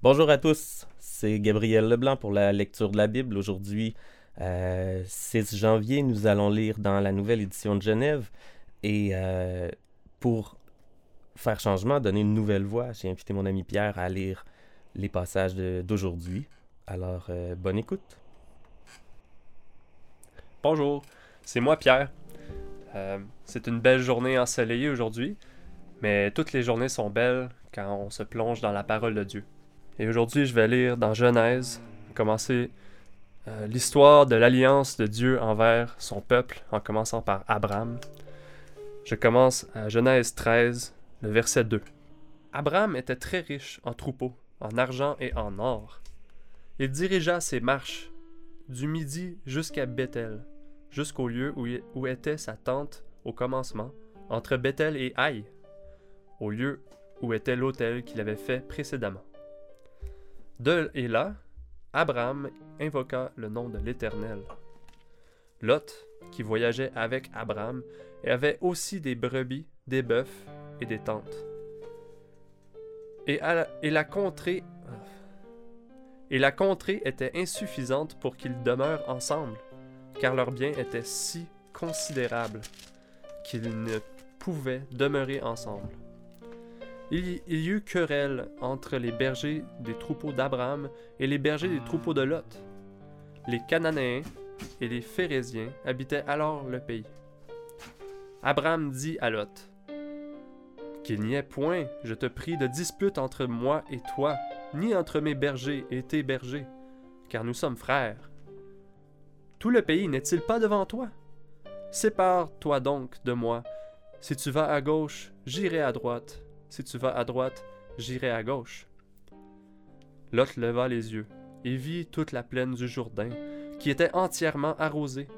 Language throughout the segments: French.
Bonjour à tous, c'est Gabriel Leblanc pour la lecture de la Bible. Aujourd'hui, euh, 6 janvier, nous allons lire dans la nouvelle édition de Genève. Et euh, pour faire changement, donner une nouvelle voix, j'ai invité mon ami Pierre à lire les passages d'aujourd'hui. Alors, euh, bonne écoute. Bonjour, c'est moi Pierre. Euh, c'est une belle journée ensoleillée aujourd'hui, mais toutes les journées sont belles quand on se plonge dans la parole de Dieu. Et aujourd'hui, je vais lire dans Genèse, commencer euh, l'histoire de l'alliance de Dieu envers son peuple, en commençant par Abraham. Je commence à Genèse 13, le verset 2. Abraham était très riche en troupeaux, en argent et en or. Il dirigea ses marches du midi jusqu'à Bethel, jusqu'au lieu où, était sa tente au commencement, entre Bethel et Haï, au lieu où était l'autel qu'il avait fait précédemment. De et là, Abraham invoqua le nom de l'Éternel. Lot, qui voyageait avec Abraham, avait aussi des brebis, des bœufs et des tentes. Et, la, contrée et la contrée était insuffisante pour qu'ils demeurent ensemble, car leurs biens étaient si considérables qu'ils ne pouvaient demeurer ensemble. Il y, eut querelle entre les bergers des troupeaux d'Abraham et les bergers des troupeaux de Lot. Les Cananéens et les Phérésiens habitaient alors le pays. Abraham dit à Lot Qu'il n'y ait point, je te prie, de dispute entre moi et toi, ni entre mes bergers et tes bergers, car nous sommes frères. Tout le pays n'est-il pas devant toi? Sépare-toi donc de moi. Si tu vas à gauche, j'irai à droite. Si tu vas à droite, j'irai à gauche. Lot leva les yeux et vit toute la plaine du Jourdain, qui était entièrement arrosée.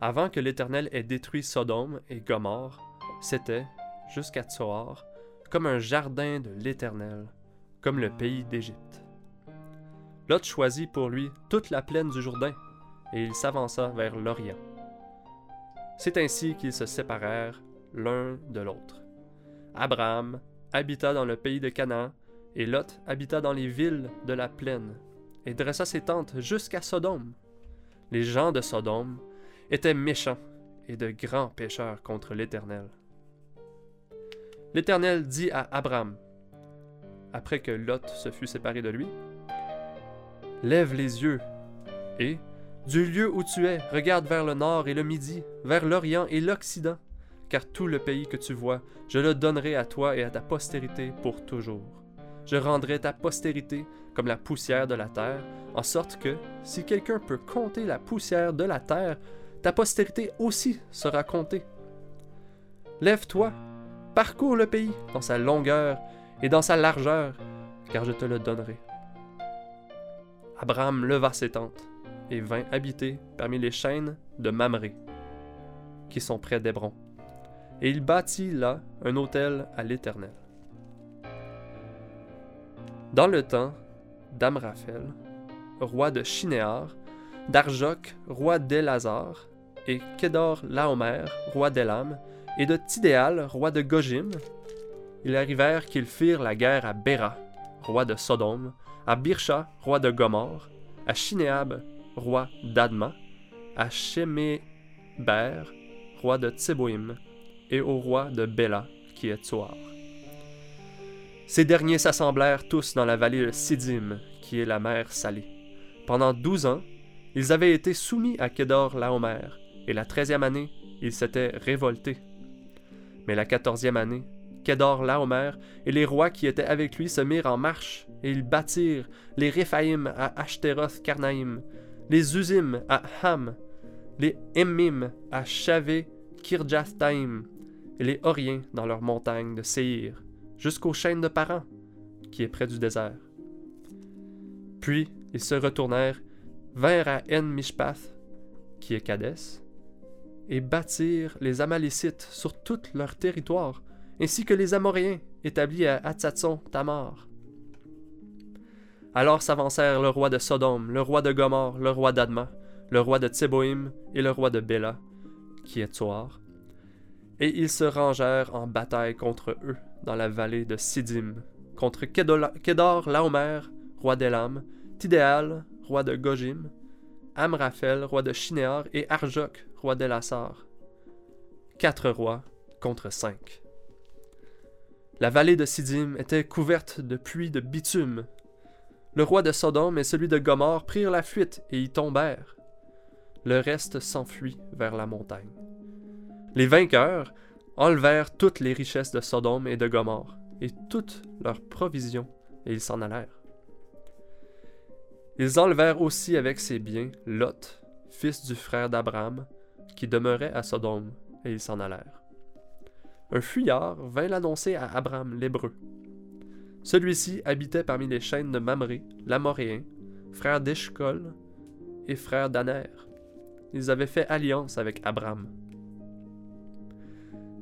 Avant que l'Éternel ait détruit Sodome et Gomorre, c'était, jusqu'à Tsoar, comme un jardin de l'Éternel, comme le pays d'Égypte. Lot choisit pour lui toute la plaine du Jourdain, et il s'avança vers l'Orient. C'est ainsi qu'ils se séparèrent l'un de l'autre. Abraham habita dans le pays de Canaan, et Lot habita dans les villes de la plaine, et dressa ses tentes jusqu'à Sodome. Les gens de Sodome étaient méchants et de grands pécheurs contre l'Éternel. L'Éternel dit à Abraham, après que Lot se fut séparé de lui, Lève les yeux, et, du lieu où tu es, regarde vers le nord et le midi, vers l'Orient et l'Occident, car tout le pays que tu vois, je le donnerai à toi et à ta postérité pour toujours. Je rendrai ta postérité comme la poussière de la terre, en sorte que, si quelqu'un peut compter la poussière de la terre, ta postérité aussi sera comptée. Lève-toi, parcours le pays dans sa longueur et dans sa largeur, car je te le donnerai. Abraham leva ses tentes et vint habiter parmi les chaînes de Mamré, qui sont près d'Hébron. Et il bâtit là un autel à l'Éternel. Dans le temps d'Amraphel, roi de Shinéar, d'Arjok, roi d'Elazar, et Kedor Laomer, roi d'Elam, et de Tidéal, roi de Gojim, ils arrivèrent qu'ils firent la guerre à Béra, roi de Sodome, à Birsha, roi de Gomorre, à Shinéab, roi d'Adma, à Sheméber, roi de Tseboïm, et au roi de Béla, qui est Tsoar. Ces derniers s'assemblèrent tous dans la vallée de Sidim, qui est la mer salée. Pendant douze ans, ils avaient été soumis à Kedor Laomer, et la treizième année, ils s'étaient révoltés. Mais la quatorzième année, Kedor Laomer et les rois qui étaient avec lui se mirent en marche, et ils bâtirent les Réphaïm à Ashteroth Karnaïm, les Uzim à Ham, les Emmim à Shavé Kirjathaïm, et les Horiens dans leurs montagnes de Séhir, jusqu'aux chaînes de Paran, qui est près du désert. Puis ils se retournèrent, vinrent à En Mishpath, qui est Cadès, et bâtirent les Amalécites sur tout leur territoire, ainsi que les Amoréens établis à Hatzatson Tamar. Alors s'avancèrent le roi de Sodome, le roi de Gomorre, le roi d'Adma, le roi de Tseboïm et le roi de Béla, qui est Tsoar, et ils se rangèrent en bataille contre eux dans la vallée de Sidim, contre Kedor Laomer, roi d'Elam, Tidéal, roi de Gojim, Amraphel, roi de Shinéar, et Arjok, roi d'Elassar. Quatre rois contre cinq. La vallée de Sidim était couverte de pluie de bitume. Le roi de Sodome et celui de Gomorre prirent la fuite et y tombèrent. Le reste s'enfuit vers la montagne. Les vainqueurs enlevèrent toutes les richesses de Sodome et de Gomorre, et toutes leurs provisions, et ils s'en allèrent. Ils enlevèrent aussi avec ses biens Lot, fils du frère d'Abraham, qui demeurait à Sodome, et ils s'en allèrent. Un fuyard vint l'annoncer à Abraham l'Hébreu. Celui-ci habitait parmi les chaînes de Mamré, l'Amoréen, frère d'Eshcol et frère d'Aner. Ils avaient fait alliance avec Abraham.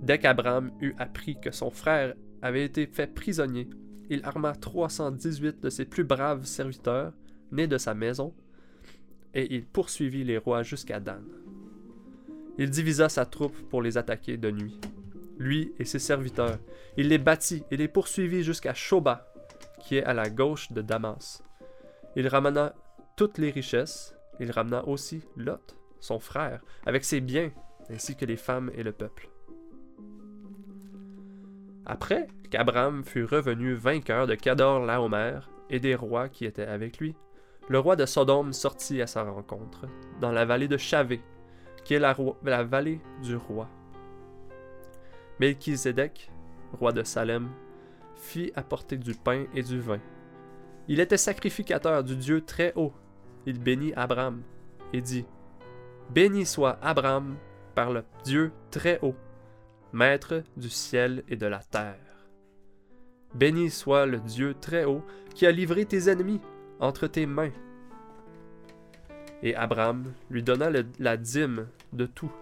Dès qu'Abraham eut appris que son frère avait été fait prisonnier, il arma 318 de ses plus braves serviteurs, nés de sa maison, et il poursuivit les rois jusqu'à Dan. Il divisa sa troupe pour les attaquer de nuit, lui et ses serviteurs. Il les battit et les poursuivit jusqu'à Shoba, qui est à la gauche de Damas. Il ramena toutes les richesses, il ramena aussi Lot, son frère, avec ses biens, ainsi que les femmes et le peuple. Après qu'Abraham fut revenu vainqueur de Cador Laomer et des rois qui étaient avec lui, le roi de Sodome sortit à sa rencontre, dans la vallée de Chavé, qui est la, vallée du roi. Melchizedek, roi de Salem, fit apporter du pain et du vin. Il était sacrificateur du Dieu très haut. Il bénit Abraham et dit Béni soit Abraham par le Dieu très haut, maître du ciel et de la terre. Béni soit le Dieu très haut qui a livré tes ennemis entre tes mains. Et Abraham lui donna la dîme de tout.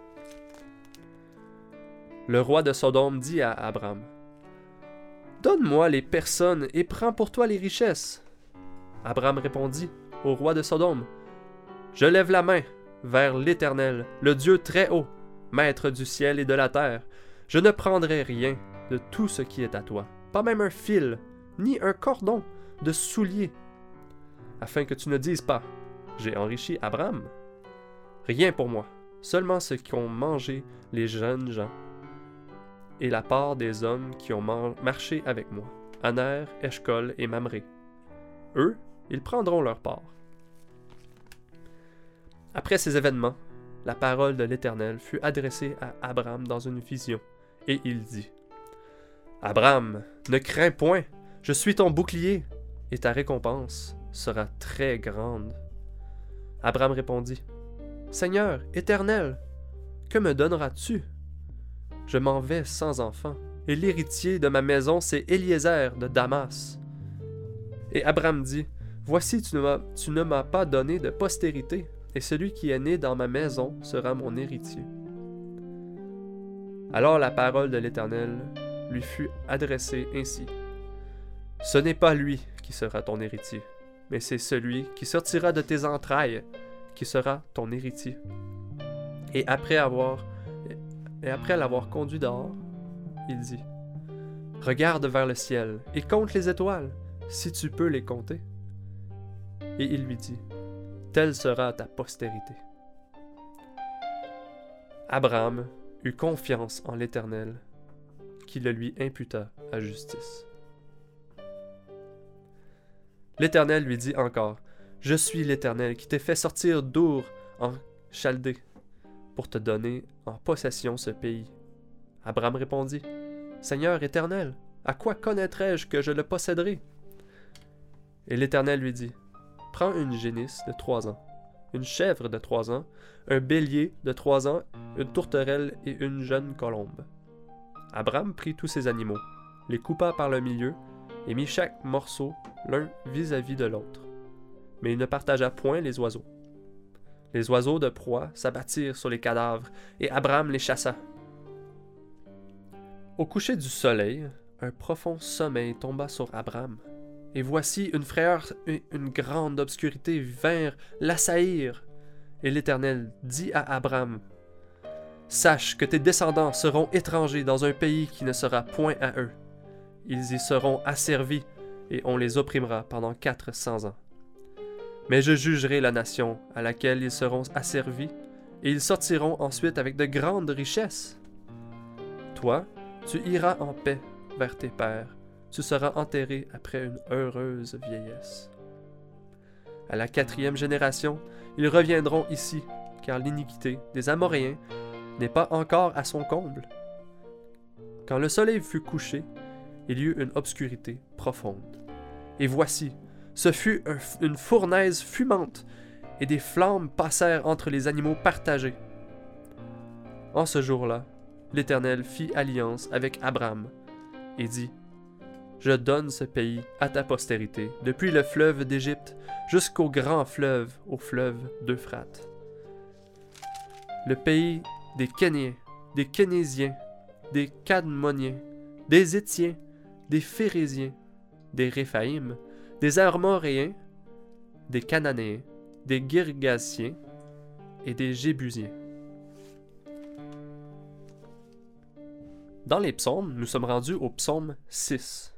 Le roi de Sodome dit à Abraham Donne-moi les personnes et prends pour toi les richesses. Abraham répondit au roi de Sodome Je lève la main vers l'Éternel, le Dieu très haut, maître du ciel et de la terre, je ne prendrai rien de tout ce qui est à toi, pas même un fil, ni un cordon de soulier, afin que tu ne dises pas J'ai enrichi Abraham. Rien pour moi, seulement ce qu'ont mangé les jeunes gens, et la part des hommes qui ont marché avec moi, Aner, Eshkol et Mamré. Eux, ils prendront leur part. Après ces événements, la parole de l'Éternel fut adressée à Abraham dans une vision et il dit Abraham, ne crains point, je suis ton bouclier, et ta récompense sera très grande. Abraham répondit Seigneur, éternel, que me donneras-tu? Je m'en vais sans enfant, et l'héritier de ma maison, c'est Eliezer de Damas. Et Abraham dit Voici, tu ne m'as pas donné de postérité, et celui qui est né dans ma maison sera mon héritier. Alors la parole de l'Éternel lui fut adressée ainsi. Ce n'est pas lui qui sera ton héritier, mais c'est celui qui sortira de tes entrailles qui sera ton héritier. Et après avoir et après l'avoir conduit dehors, il dit Regarde vers le ciel et compte les étoiles, si tu peux les compter. Et il lui dit Telle sera ta postérité. Abraham eut confiance en l'Éternel, qui le lui imputa à justice. L'Éternel lui dit encore, Je suis l'Éternel qui t'ai fait sortir d'Our en Chaldée, pour te donner en possession ce pays. Abraham répondit, Seigneur éternel, à quoi connaîtrais-je que je le posséderai? Et l'Éternel lui dit, Prends une génisse de trois ans, une chèvre de trois ans, un bélier de trois ans, une tourterelle et une jeune colombe. Abraham prit tous ces animaux, les coupa par le milieu, et mit chaque morceau l'un vis-à-vis de l'autre. Mais il ne partagea point les oiseaux. Les oiseaux de proie s'abattirent sur les cadavres, et Abraham les chassa. Au coucher du soleil, un profond sommeil tomba sur Abraham, et voici une frayeur une grande obscurité vinrent l'assaillir. Et l'Éternel dit à Abraham, Sache que tes descendants seront étrangers dans un pays qui ne sera point à eux. Ils y seront asservis, et on les opprimera pendant quatre cents ans. Mais je jugerai la nation à laquelle ils seront asservis, et ils sortiront ensuite avec de grandes richesses. Toi, tu iras en paix vers tes pères, tu seras enterré après une heureuse vieillesse. À la quatrième génération, ils reviendront ici, car l'iniquité des Amoréens n'est pas encore à son comble. Quand le soleil fut couché, il y eut une obscurité profonde. Et voici, ce fut une fournaise fumante, et des flammes passèrent entre les animaux partagés. En ce jour-là, l'Éternel fit alliance avec Abraham, et dit, Je donne ce pays à ta postérité, depuis le fleuve d'Égypte jusqu'au grand fleuve, au fleuve d'Euphrate. Le pays des Kéniens, des Kénésiens, des Cadmoniens, des Étiens, des Phérésiens, des Réphaïm, des Armoréens, des Cananéens, des Girgasiens et des Jébusiens. Dans les psaumes, nous sommes rendus au psaume 6,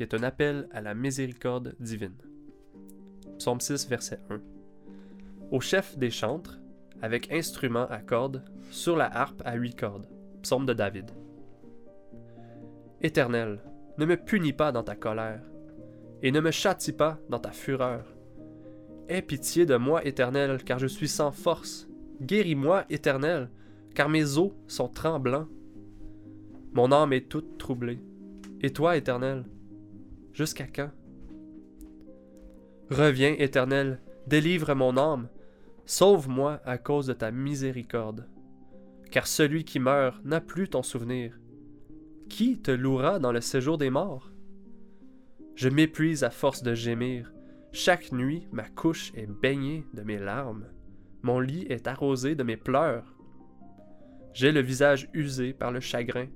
qui est un appel à la miséricorde divine. Psaume 6, verset 1. Au chef des chantres, avec instrument à cordes, sur la harpe à huit cordes. Psaume de David. Éternel, ne me punis pas dans ta colère, et ne me châtie pas dans ta fureur. Aie pitié de moi, Éternel, car je suis sans force. Guéris-moi, Éternel, car mes os sont tremblants. Mon âme est toute troublée. Et toi, Éternel, jusqu'à quand? Reviens, Éternel, délivre mon âme, sauve-moi à cause de ta miséricorde. Car celui qui meurt n'a plus ton souvenir. Qui te louera dans le séjour des morts? Je m'épuise à force de gémir. Chaque nuit, ma couche est baignée de mes larmes. Mon lit est arrosé de mes pleurs. J'ai le visage usé par le chagrin.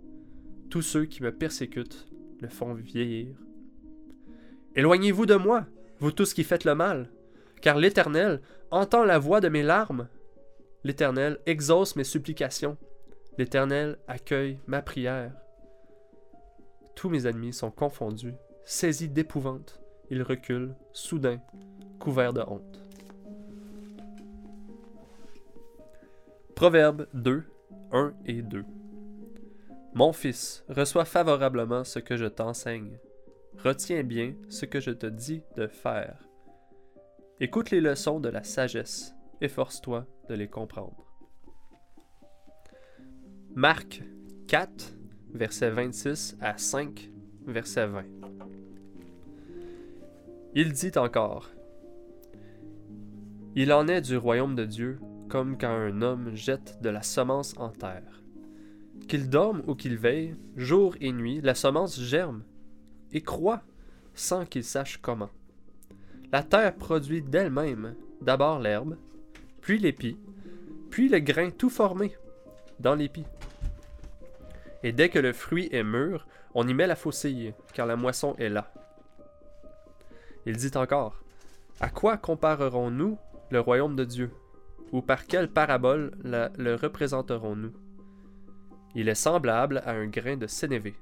Tous ceux qui me persécutent le font vieillir. Éloignez-vous de moi, vous tous qui faites le mal, car l'Éternel entend la voix de mes larmes. L'Éternel exauce mes supplications. L'Éternel accueille ma prière. Tous mes ennemis sont confondus Saisi d'épouvante, il recule, soudain, couvert de honte. Proverbe 2, 1 et 2 Mon fils, reçois favorablement ce que je t'enseigne. Retiens bien ce que je te dis de faire. Écoute les leçons de la sagesse, efforce-toi de les comprendre. Marc 4, versets 26 à 5, verset 20. Il dit encore Il en est du royaume de Dieu comme quand un homme jette de la semence en terre. Qu'il dorme ou qu'il veille, jour et nuit, la semence germe et croît sans qu'il sache comment. La terre produit d'elle-même d'abord l'herbe, puis l'épi, puis le grain tout formé dans l'épi. Et dès que le fruit est mûr, on y met la faucille, car la moisson est là. Il dit encore À quoi comparerons-nous le royaume de Dieu? Ou par quelle parabole le représenterons-nous Il est semblable à un grain de sénévé,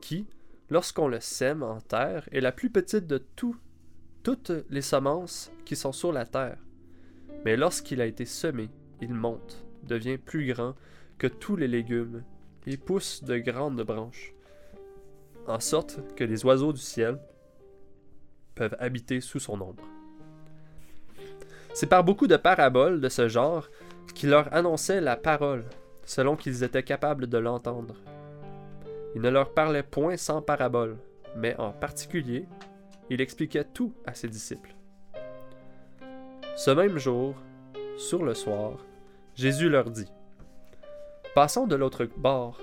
qui, lorsqu'on le sème en terre, est la plus petite de tout, toutes les semences qui sont sur la terre. Mais lorsqu'il a été semé, il monte, devient plus grand que tous les légumes, et pousse de grandes branches, en sorte que les oiseaux du ciel peuvent habiter sous son ombre. C'est par beaucoup de paraboles de ce genre qu'il leur annonçait la parole, selon qu'ils étaient capables de l'entendre. Il ne leur parlait point sans parabole, mais en particulier, il expliquait tout à ses disciples. Ce même jour, sur le soir, Jésus leur dit Passons de l'autre bord.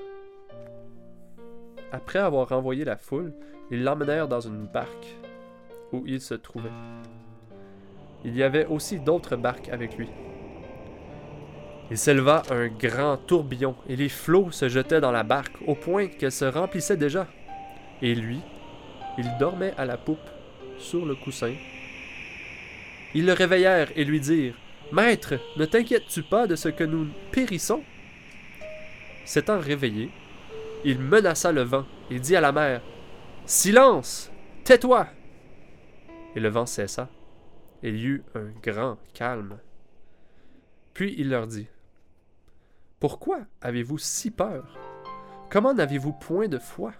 Après avoir renvoyé la foule, ils l'emmenèrent dans une barque où il se trouvait. Il y avait aussi d'autres barques avec lui. Il s'éleva un grand tourbillon et les flots se jetaient dans la barque au point qu'elle se remplissait déjà. Et lui, il dormait à la poupe, sur le coussin. Ils le réveillèrent et lui dirent Maître, ne t'inquiètes-tu pas de ce que nous périssons S'étant réveillé, il menaça le vent et dit à la mer Silence Tais-toi Et le vent cessa, il y eut un grand calme. Puis il leur dit Pourquoi avez-vous si peur? Comment n'avez-vous point de foi?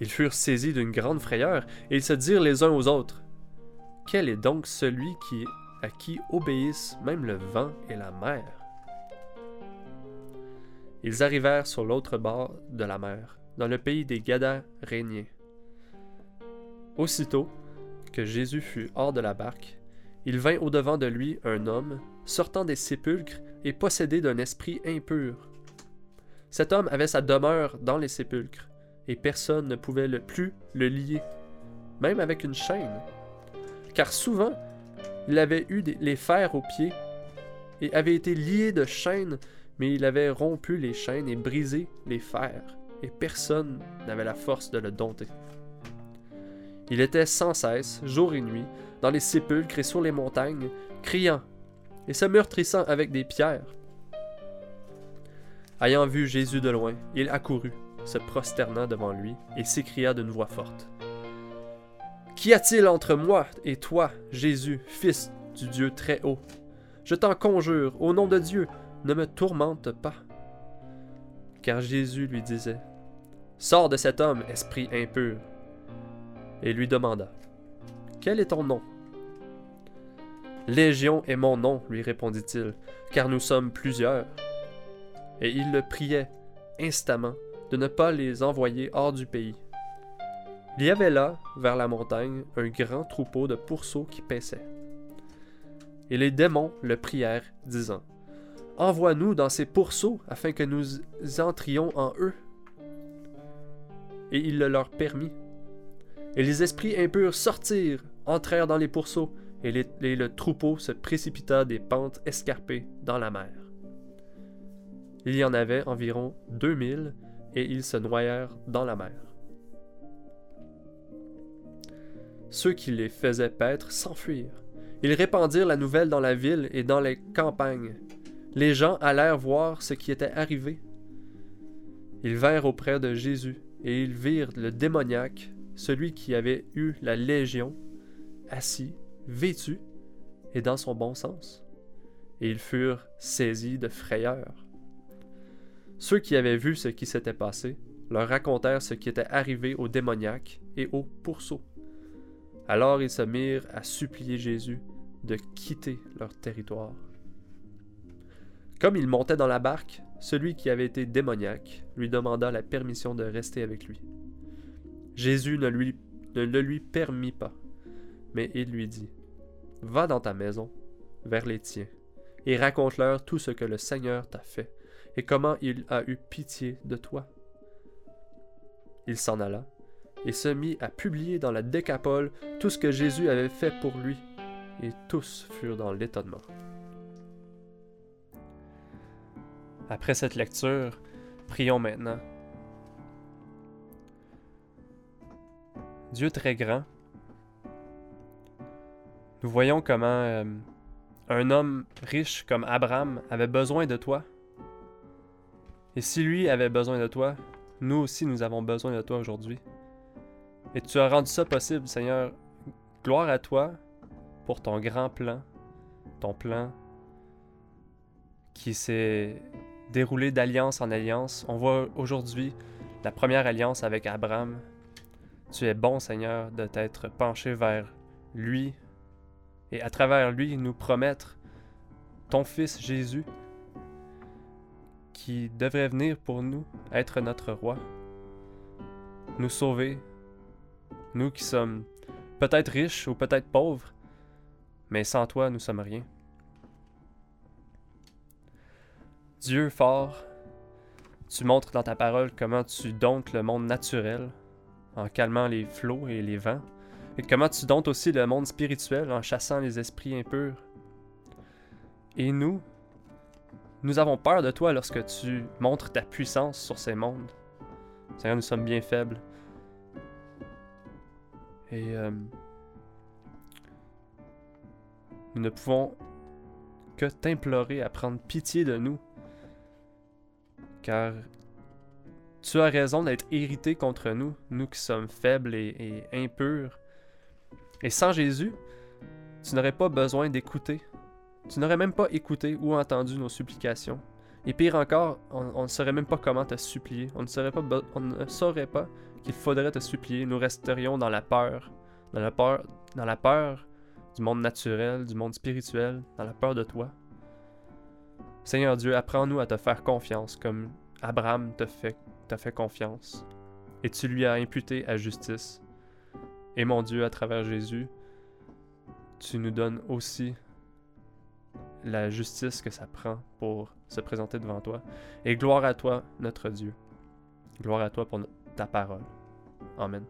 Ils furent saisis d'une grande frayeur, et ils se dirent les uns aux autres Quel est donc celui qui, à qui obéissent même le vent et la mer Ils arrivèrent sur l'autre bord de la mer, dans le pays des Gadaréniens. Aussitôt que Jésus fut hors de la barque, il vint au-devant de lui un homme, sortant des sépulcres et possédé d'un esprit impur. Cet homme avait sa demeure dans les sépulcres, et personne ne pouvait plus le lier, même avec une chaîne. Car souvent, il avait eu les fers aux pieds, et avait été lié de chaînes, mais il avait rompu les chaînes et brisé les fers, et personne n'avait la force de le dompter. Il était sans cesse, jour et nuit, dans les sépulcres et sur les montagnes, criant et se meurtrissant avec des pierres. Ayant vu Jésus de loin, il accourut, se prosterna devant lui, et s'écria d'une voix forte. Qu'y a-t-il entre moi et toi, Jésus, Fils du Dieu très haut Je t'en conjure, au nom de Dieu, ne me tourmente pas. Car Jésus lui disait, Sors de cet homme, esprit impur. Et lui demanda, Quel est ton nom? Légion est mon nom, lui répondit-il, car nous sommes plusieurs. Et il le priait instamment de ne pas les envoyer hors du pays. Il y avait là, vers la montagne, un grand troupeau de pourceaux qui paissaient. Et les démons le prièrent, disant Envoie-nous dans ces pourceaux afin que nous entrions en eux. Et il le leur permit. Et les esprits impurs sortirent, entrèrent dans les pourceaux, et, le troupeau se précipita des pentes escarpées dans la mer. Il y en avait environ deux mille, et ils se noyèrent dans la mer. Ceux qui les faisaient paître s'enfuirent. Ils répandirent la nouvelle dans la ville et dans les campagnes. Les gens allèrent voir ce qui était arrivé. Ils vinrent auprès de Jésus, et ils virent le démoniaque, celui qui avait eu la légion, assis vêtu et dans son bon sens. Et ils furent saisis de frayeur. Ceux qui avaient vu ce qui s'était passé leur racontèrent ce qui était arrivé aux démoniaques et aux pourceaux. Alors ils se mirent à supplier Jésus de quitter leur territoire. Comme il montait dans la barque, celui qui avait été démoniaque lui demanda la permission de rester avec lui. Jésus ne, ne le lui permit pas mais il lui dit Va dans ta maison, vers les tiens, et raconte-leur tout ce que le Seigneur t'a fait, et comment il a eu pitié de toi. Il s'en alla, et se mit à publier dans la décapole tout ce que Jésus avait fait pour lui, et tous furent dans l'étonnement. Après cette lecture, prions maintenant. Dieu très grand, nous voyons comment euh, un homme riche comme Abraham avait besoin de toi. Et si lui avait besoin de toi, nous aussi nous avons besoin de toi aujourd'hui. Et tu as rendu ça possible, Seigneur. Gloire à toi pour ton grand plan, ton plan qui s'est déroulé d'alliance en alliance. On voit aujourd'hui la première alliance avec Abraham. Tu es bon, Seigneur, de t'être penché vers lui, et à travers lui nous promettre ton Fils Jésus qui devrait venir pour nous être notre roi, nous sauver, nous qui sommes peut-être riches ou peut-être pauvres, mais sans toi nous sommes rien. Dieu fort, tu montres dans ta parole comment tu domptes le monde naturel en calmant les flots et les vents, et comment tu domptes aussi le monde spirituel en chassant les esprits impurs. Et nous, nous avons peur de toi lorsque tu montres ta puissance sur ces mondes. Seigneur, nous sommes bien faibles. Et euh, nous ne pouvons que t'implorer à prendre pitié de nous. Car Tu as raison d'être irrité contre nous, nous qui sommes faibles et, et impurs. Et sans Jésus, tu n'aurais pas besoin d'écouter. Tu n'aurais même pas écouté ou entendu nos supplications. Et pire encore, on, ne saurait même pas comment te supplier. On ne saurait pas, qu'il faudrait te supplier. Nous resterions dans la peur, dans la peur, dans la peur du monde naturel, du monde spirituel, dans la peur de toi. Seigneur Dieu, apprends-nous à te faire confiance comme Abraham te fait, t'a fait confiance. Et tu lui as imputé à justice. Et mon Dieu, à travers Jésus, tu nous donnes aussi la justice que ça prend pour se présenter devant toi. Et gloire à toi, notre Dieu. Gloire à toi pour ta parole. Amen.